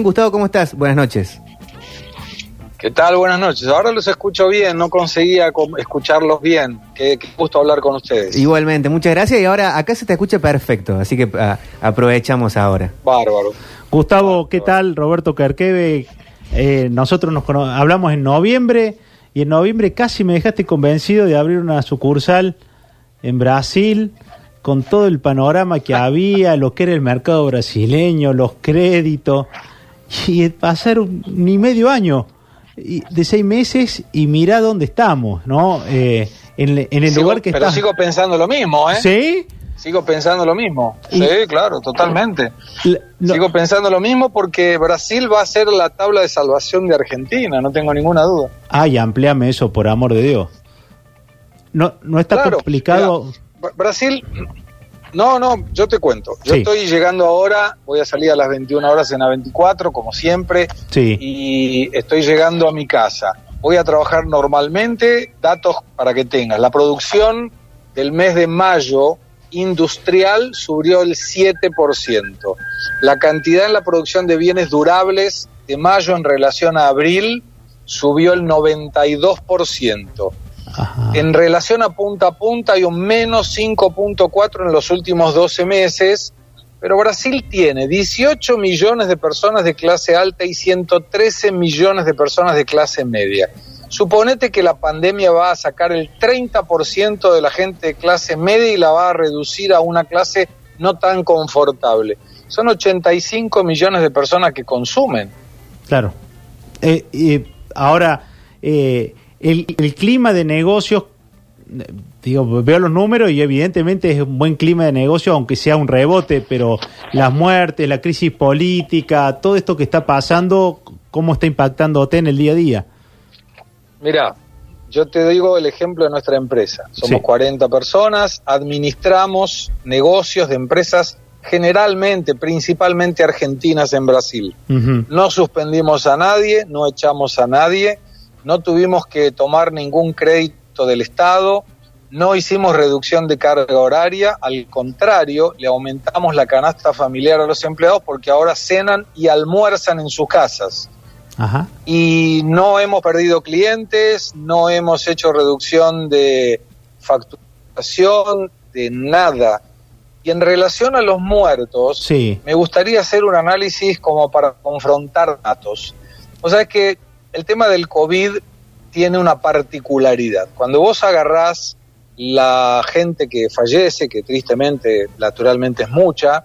Gustavo, ¿cómo estás? Buenas noches. ¿Qué tal? Buenas noches. Ahora los escucho bien, no conseguía escucharlos bien. Qué, gusto hablar con ustedes. Igualmente, muchas gracias. Y ahora acá se te escucha perfecto, así que ah, aprovechamos ahora. Bárbaro. Gustavo, ¿qué tal? Roberto Kerkeve. Eh, nosotros nos hablamos en noviembre y en noviembre casi me dejaste convencido de abrir una sucursal en Brasil con todo el panorama que había, lo que era el mercado brasileño, los créditos. Y pasaron ni medio año de seis meses y mira dónde estamos, ¿no? Eh, en, el lugar que Pero sigo pensando lo mismo, ¿eh? ¿Sí? Sigo pensando lo mismo. Sí, claro, totalmente. Sigo pensando lo mismo porque Brasil va a ser la tabla de salvación de Argentina, no tengo ninguna duda. Ay, amplíame eso, por amor de Dios. No, no está complicado. Brasil no, no, yo te cuento. Yo estoy llegando ahora, voy a salir a las 21 horas en la 24, como siempre, sí. y estoy llegando a mi casa. Voy a trabajar normalmente, datos para que tengas. La producción del mes de mayo industrial subió el 7%. La cantidad en la producción de bienes durables de mayo en relación a abril subió el 92%. En relación a punta a punta hay un menos 5.4 en los últimos 12 meses, pero Brasil tiene 18 millones de personas de clase alta y 113 millones de personas de clase media. Suponete que la pandemia va a sacar el 30% de la gente de clase media y la va a reducir a una clase no tan confortable. Son 85 millones de personas que consumen. Claro. Eh, ahora, eh, el, clima de negocios, digo, veo los números y evidentemente es un buen clima de negocio, aunque sea un rebote, pero las muertes, la crisis política, todo esto que está pasando, ¿cómo está impactándote en el día a día? Mira, yo te digo el ejemplo de nuestra empresa. Somos 40 personas, administramos negocios de empresas generalmente, principalmente argentinas en Brasil. No suspendimos a nadie, no echamos a nadie no tuvimos que tomar ningún crédito del Estado, no hicimos reducción de carga horaria, al contrario, le aumentamos la canasta familiar a los empleados porque ahora cenan y almuerzan en sus casas. Y no hemos perdido clientes, no hemos hecho reducción de facturación, de nada. Y en relación a los muertos, me gustaría hacer un análisis como para confrontar datos. O sea, es que el tema del COVID tiene una particularidad. Cuando vos agarrás la gente que fallece, que tristemente, naturalmente es mucha,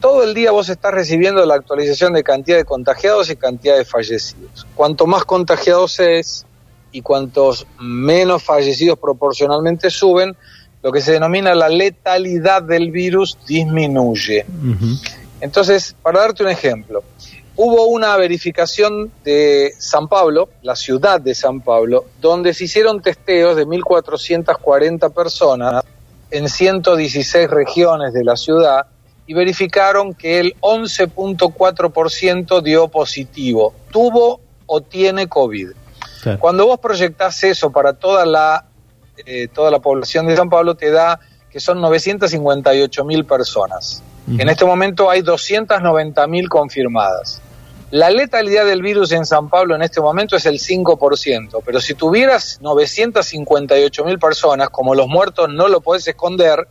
todo el día vos estás recibiendo la actualización de cantidad de contagiados y cantidad de fallecidos. Cuanto más contagiados es y cuantos menos fallecidos proporcionalmente suben, lo que se denomina la letalidad del virus disminuye. Entonces, para darte un ejemplo, hubo una verificación de San Pablo, la ciudad de San Pablo, donde se hicieron testeos de 1.440 personas en 116 regiones de la ciudad y verificaron que el 11.4% dio positivo, tuvo o tiene COVID. Cuando vos proyectás eso para toda la, eh, toda la población de San Pablo, te da que son 958 mil personas. En este momento hay 290 mil confirmadas. La letalidad del virus en San Pablo en este momento es el 5%, pero si tuvieras 958 mil personas, como los muertos no lo puedes esconder,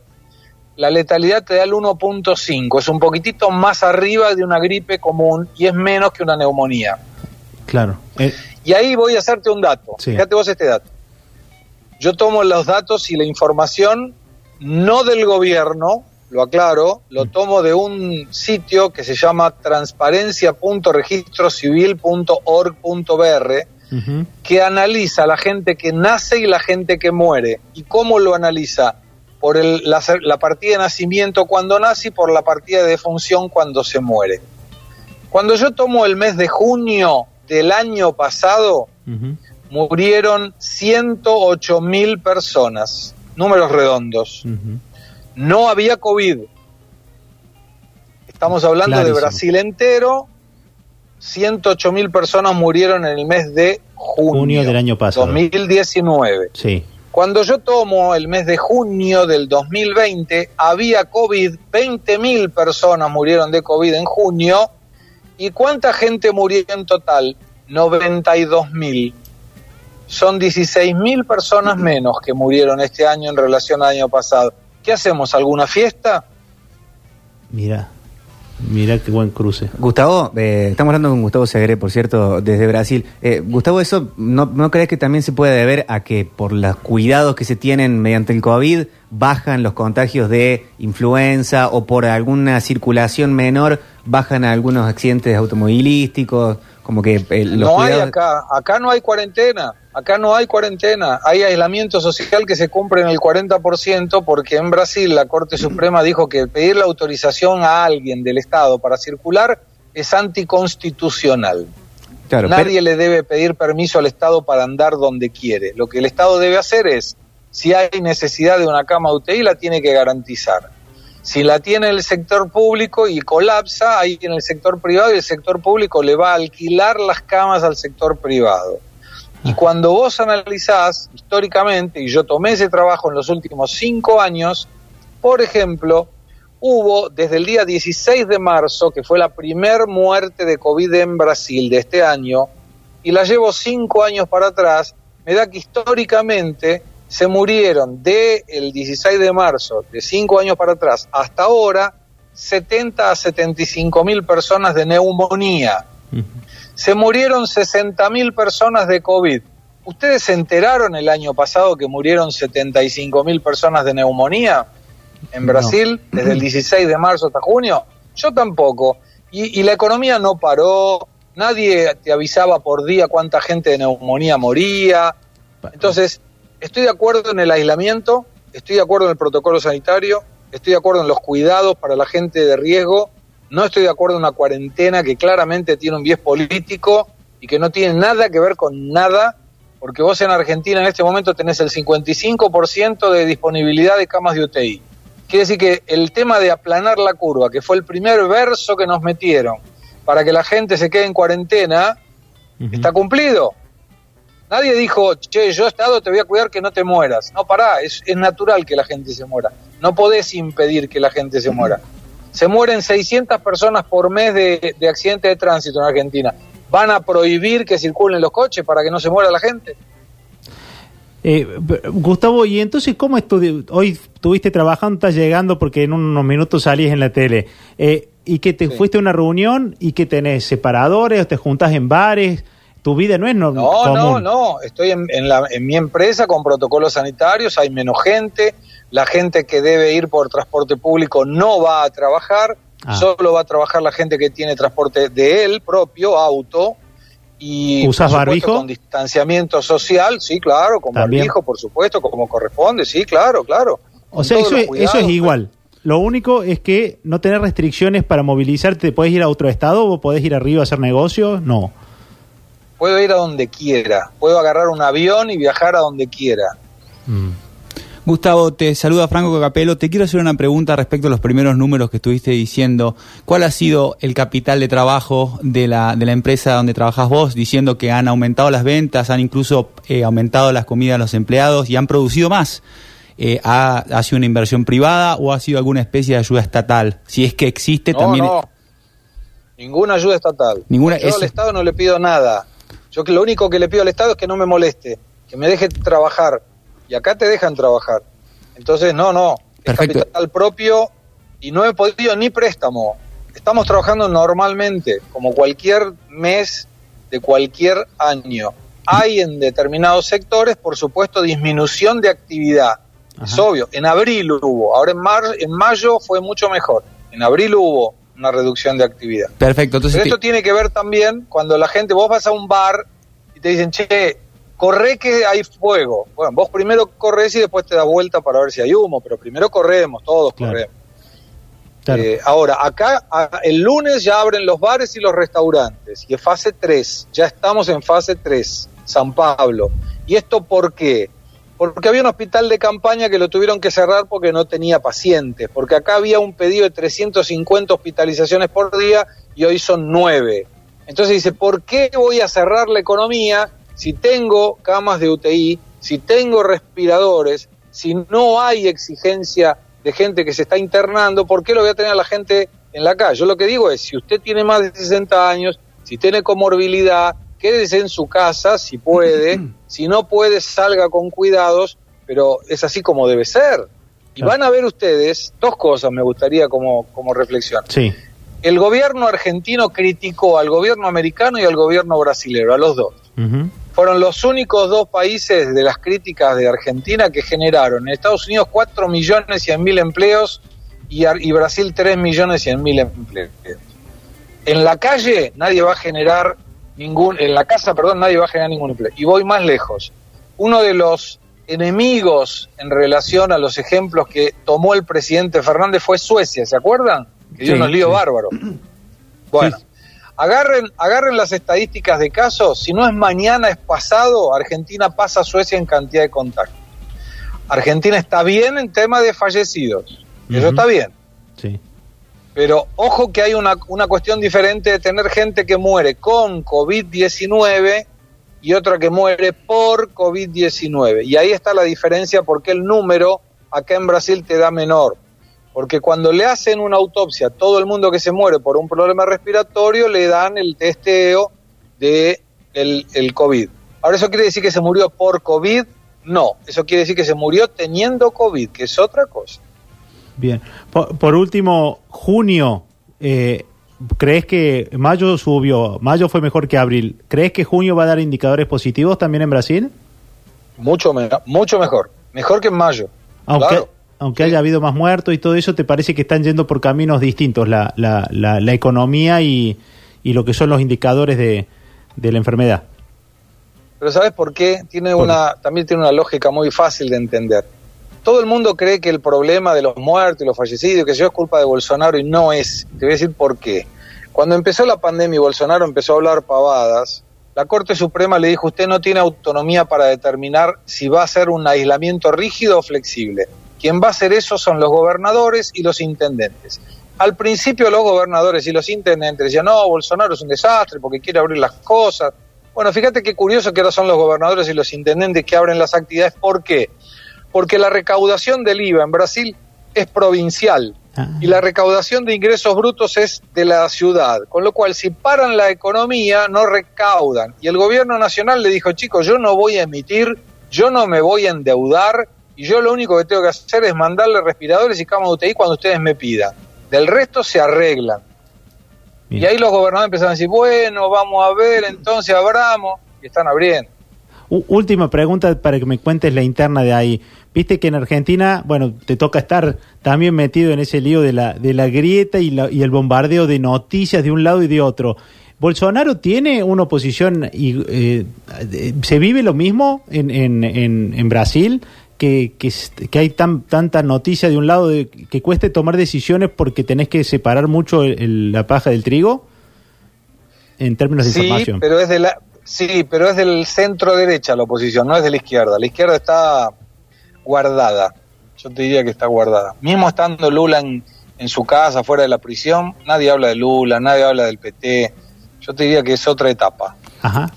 la letalidad te da el 1.5, es un poquitito más arriba de una gripe común y es menos que una neumonía. Claro. Eh, y ahí voy a hacerte un dato. Fíjate vos este dato. Yo tomo los datos y la información no del gobierno, lo aclaro, lo mm. tomo de un sitio que se llama transparencia.registrocivil.org.br, que analiza la gente que nace y la gente que muere. ¿Y cómo lo analiza? Por la, partida de nacimiento cuando nace y por la partida de defunción cuando se muere. Cuando yo tomo el mes de junio del año pasado, murieron 108 mil personas, números redondos no había COVID. Estamos hablando de Brasil entero. 108 mil personas murieron en el mes de junio, del año pasado. 2019. Sí. Cuando yo tomo el mes de junio del 2020, había COVID, 20 mil personas murieron de COVID en junio ¿Y cuánta gente murió en total? 92 mil. Son 16 mil personas menos que murieron este año en relación al año pasado. ¿Qué hacemos? ¿Alguna fiesta? Mira, mira qué buen cruce. Gustavo, eh, estamos hablando con Gustavo Segre, por cierto, desde Brasil. Eh, Gustavo, ¿eso no, no crees que también se puede deber a que por los cuidados que se tienen mediante el COVID bajan los contagios de influenza o por alguna circulación menor bajan algunos accidentes automovilísticos? Como que eh, los no hay acá, acá no hay cuarentena, acá no hay cuarentena, hay aislamiento social que se cumple en el 40% porque en Brasil la Corte Suprema dijo que pedir la autorización a alguien del Estado para circular es anticonstitucional. Claro, Nadie le debe pedir permiso al Estado para andar donde quiere. Lo que el Estado debe hacer es, si hay necesidad de una cama UTI, la tiene que garantizar. Si la tiene el sector público y colapsa, ahí en el sector privado y el sector público le va a alquilar las camas al sector privado. Y cuando vos analizás históricamente, y yo tomé ese trabajo en los últimos cinco años, por ejemplo, hubo desde el día 16 de marzo, que fue la primer muerte de COVID en Brasil de este año, y la llevo cinco años para atrás, me da que históricamente se murieron de el 16 de marzo, de cinco años para atrás, hasta ahora, 70 a 75 mil personas de neumonía. Se murieron 60 mil personas de COVID. ¿Ustedes se enteraron el año pasado que murieron 75 mil personas de neumonía en No. Brasil desde el 16 de marzo hasta junio? Yo tampoco. Y, y la economía no paró, nadie te avisaba por día cuánta gente de neumonía moría. Entonces, estoy de acuerdo en el aislamiento, estoy de acuerdo en el protocolo sanitario, estoy de acuerdo en los cuidados para la gente de riesgo, no estoy de acuerdo en una cuarentena que claramente tiene un bies político y que no tiene nada que ver con nada, porque vos en Argentina en este momento tenés el 55% de disponibilidad de camas de UTI. Quiere decir que el tema de aplanar la curva, que fue el primer verso que nos metieron para que la gente se quede en cuarentena, está cumplido. Nadie dijo, che, yo Estado te voy a cuidar que no te mueras. No, pará, es, es natural que la gente se muera. No podés impedir que la gente se muera. Se mueren 600 personas por mes de, de accidentes de tránsito en Argentina. ¿Van a prohibir que circulen los coches para que no se muera la gente? Eh, Gustavo, y entonces, ¿cómo estudi- hoy estuviste trabajando, estás llegando porque en unos minutos salís en la tele? Eh, ¿Y que te Sí. fuiste a una reunión y que tenés separadores o te juntas en bares? Tu vida no es no, No, común. no, no. Estoy en, en la- en mi empresa con protocolos sanitarios, hay menos gente. La gente que debe ir por transporte público no va a trabajar. Ah. Solo va a trabajar la gente que tiene transporte de él propio, auto. Y ¿Usas por supuesto, barbijo? Con distanciamiento social, sí, claro, con También. barbijo, por supuesto, como corresponde, sí, claro, claro. O sea, eso es, eso es igual. Lo único es que no tener restricciones para movilizarte. ¿Puedes ir a otro estado o podés ir arriba a hacer negocios? No. Puedo ir a donde quiera, puedo agarrar un avión y viajar a donde quiera. Gustavo, te saluda Franco Capelo. Te quiero hacer una pregunta respecto a los primeros números que estuviste diciendo. ¿Cuál ha sido el capital de trabajo de la, de la empresa donde trabajas vos? Diciendo que han aumentado las ventas, han incluso eh, aumentado las comidas de los empleados y han producido más. Eh, ¿ha, ha sido una inversión privada o ha sido alguna especie de ayuda estatal? Si es que existe No, también. no. Ninguna ayuda estatal. Ninguna- Yo eso- al Estado no le pido nada. Yo que lo único que le pido al Estado es que no me moleste, que me deje trabajar. Y acá te dejan trabajar. Entonces, no, no. Es capital propio y no he podido ni préstamo. Estamos trabajando normalmente, como cualquier mes de cualquier año. Hay en determinados sectores, por supuesto, disminución de actividad. Es obvio. En abril hubo. Ahora en, mar- en mayo fue mucho mejor. En abril hubo una reducción de actividad. Perfecto, entonces. Pero esto tiene que ver también cuando la gente, vos vas a un bar y te dicen, che, corre que hay fuego. Bueno, vos primero corres y después te das vuelta para ver si hay humo, pero primero corremos, todos Claro. corremos. Claro. Eh, ahora, acá a- el lunes ya abren los bares y los restaurantes, y es fase 3, ya estamos en fase 3, San Pablo. ¿Y esto por qué? Porque había un hospital de campaña que lo tuvieron que cerrar porque no tenía pacientes, porque acá había un pedido de 350 hospitalizaciones por día y hoy son 9. Entonces dice, ¿por qué voy a cerrar la economía si tengo camas de UTI, si tengo respiradores, si no hay exigencia de gente que se está internando, ¿por qué lo voy a tener a la gente en la calle. Yo lo que digo es, si usted tiene más de 60 años, si tiene comorbilidad, quédese en su casa si puede, si no puede, salga con cuidados, pero es así como debe ser. Y van a ver ustedes dos cosas, me gustaría como, como reflexión. Sí. El gobierno argentino criticó al gobierno americano y al gobierno brasilero, a los dos. Fueron los únicos dos países de las críticas de Argentina que generaron en Estados Unidos 4 millones 100 mil empleos y, y Brasil 3 millones 100 mil empleos. En la calle nadie va a generar ningún, en la casa, perdón, nadie va a generar ningún empleo. Y voy más lejos. Uno de los enemigos en relación a los ejemplos que tomó el presidente Fernández fue Suecia, ¿se acuerdan? Que dio Sí, unos líos sí. bárbaros. Bueno, Sí. agarren, agarren las estadísticas de casos, si no es mañana, es pasado, Argentina pasa a Suecia en cantidad de contactos. Argentina está bien en tema de fallecidos, eso está bien. Sí. Pero ojo que hay una, una cuestión diferente de tener gente que muere con COVID-19 y otra que muere por COVID-19. Y ahí está la diferencia porque el número acá en Brasil te da menor. Porque cuando le hacen una autopsia a todo el mundo que se muere por un problema respiratorio, le dan el testeo de el, el COVID. Ahora, ¿eso quiere decir que se murió por COVID? No, eso quiere decir que se murió teniendo COVID, que es otra cosa. Bien. Por, por último, junio, eh, ¿crees que mayo subió? Mayo fue mejor que abril. ¿Crees que junio va a dar indicadores positivos también en Brasil? Mucho, me- mucho mejor. Mejor que en mayo. Aunque, Claro. aunque Sí. haya habido más muertos y todo eso, ¿te parece que están yendo por caminos distintos la, la, la, la economía y, y lo que son los indicadores de, de la enfermedad? Pero ¿sabes por qué? Tiene ¿Por una, también tiene una lógica muy fácil de entender. Todo el mundo cree que el problema de los muertos y los fallecidos, que yo es culpa de Bolsonaro y no es. Te voy a decir por qué. Cuando empezó la pandemia y Bolsonaro empezó a hablar pavadas, la Corte Suprema le dijo, usted no tiene autonomía para determinar si va a ser un aislamiento rígido o flexible. Quien va a hacer eso son los gobernadores y los intendentes. Al principio los gobernadores y los intendentes decían, no, Bolsonaro es un desastre porque quiere abrir las cosas. Bueno, fíjate qué curioso que ahora son los gobernadores y los intendentes que abren las actividades. ¿Por qué? Porque la recaudación del IVA en Brasil es provincial Ah. y la recaudación de ingresos brutos es de la ciudad. Con lo cual, si paran la economía, no recaudan. Y el gobierno nacional le dijo, chicos, yo no voy a emitir, yo no me voy a endeudar y yo lo único que tengo que hacer es mandarle respiradores y camas de UTI cuando ustedes me pidan. Del resto se arreglan. Bien. Y ahí los gobernadores empezaron a decir, bueno, vamos a ver, entonces abramos, y están abriendo. U- última pregunta para que me cuentes la interna de ahí. Viste que en Argentina, bueno, te toca estar también metido en ese lío de la, de la grieta y, la- y el bombardeo de noticias de un lado y de otro. ¿Bolsonaro tiene una oposición y eh, se vive lo mismo en, en, en, en Brasil? Que, que, que hay tan, tanta noticia de un lado de, que cueste tomar decisiones porque tenés que separar mucho el- el- la paja del trigo en términos de Sí, información. pero es de la, sí, pero es del centro derecha la oposición, no es de la izquierda. La izquierda está guardada. Yo te diría que está guardada. Mismo estando Lula en, en su casa, fuera de la prisión, nadie habla de Lula, nadie habla del PT. Yo te diría que es otra etapa. Ajá.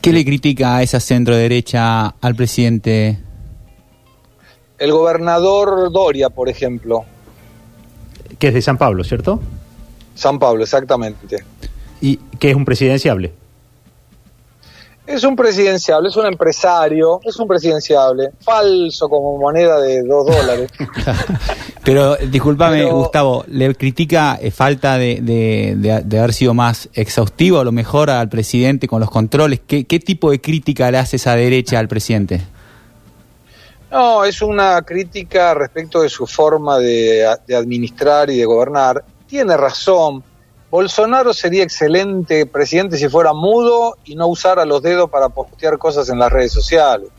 ¿Qué le critica a esa centro derecha al presidente? El gobernador Doria, por ejemplo, Que es de San Pablo, ¿cierto? San Pablo, exactamente. Y que es un presidenciable. Es un presidenciable, es un empresario, es un presidenciable, falso como moneda de dos dólares. Pero discúlpame, Pero- Gustavo, ¿le critica eh, falta de, de- de- de haber sido más exhaustivo a lo mejor al presidente con los controles? ¿Qué, qué tipo de crítica le hace esa derecha al presidente? No, es una crítica respecto de su forma de, de administrar y de gobernar. Tiene razón. Bolsonaro sería excelente presidente si fuera mudo y no usara los dedos para postear cosas en las redes sociales.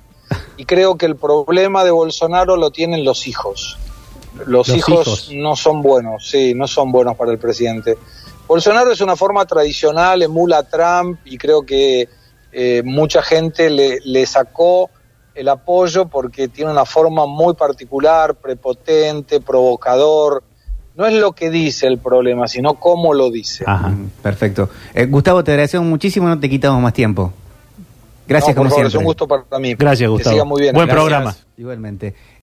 Y creo que el problema de Bolsonaro lo tienen los hijos. Los, Los hijos, hijos. no son buenos, sí, no son buenos para el presidente. Bolsonaro es una forma tradicional, emula a Trump y creo que eh, mucha gente le, le sacó el apoyo porque tiene una forma muy particular, prepotente, provocador. No es lo que dice el problema, sino cómo lo dice. Ajá. Mm, Perfecto. Eh, Gustavo, te agradecemos muchísimo, no te quitamos más tiempo. Gracias No, por como favor, siempre. Es un gusto para mí. Gracias, Que Gustavo. siga muy bien. Buen Gracias. programa. Igualmente.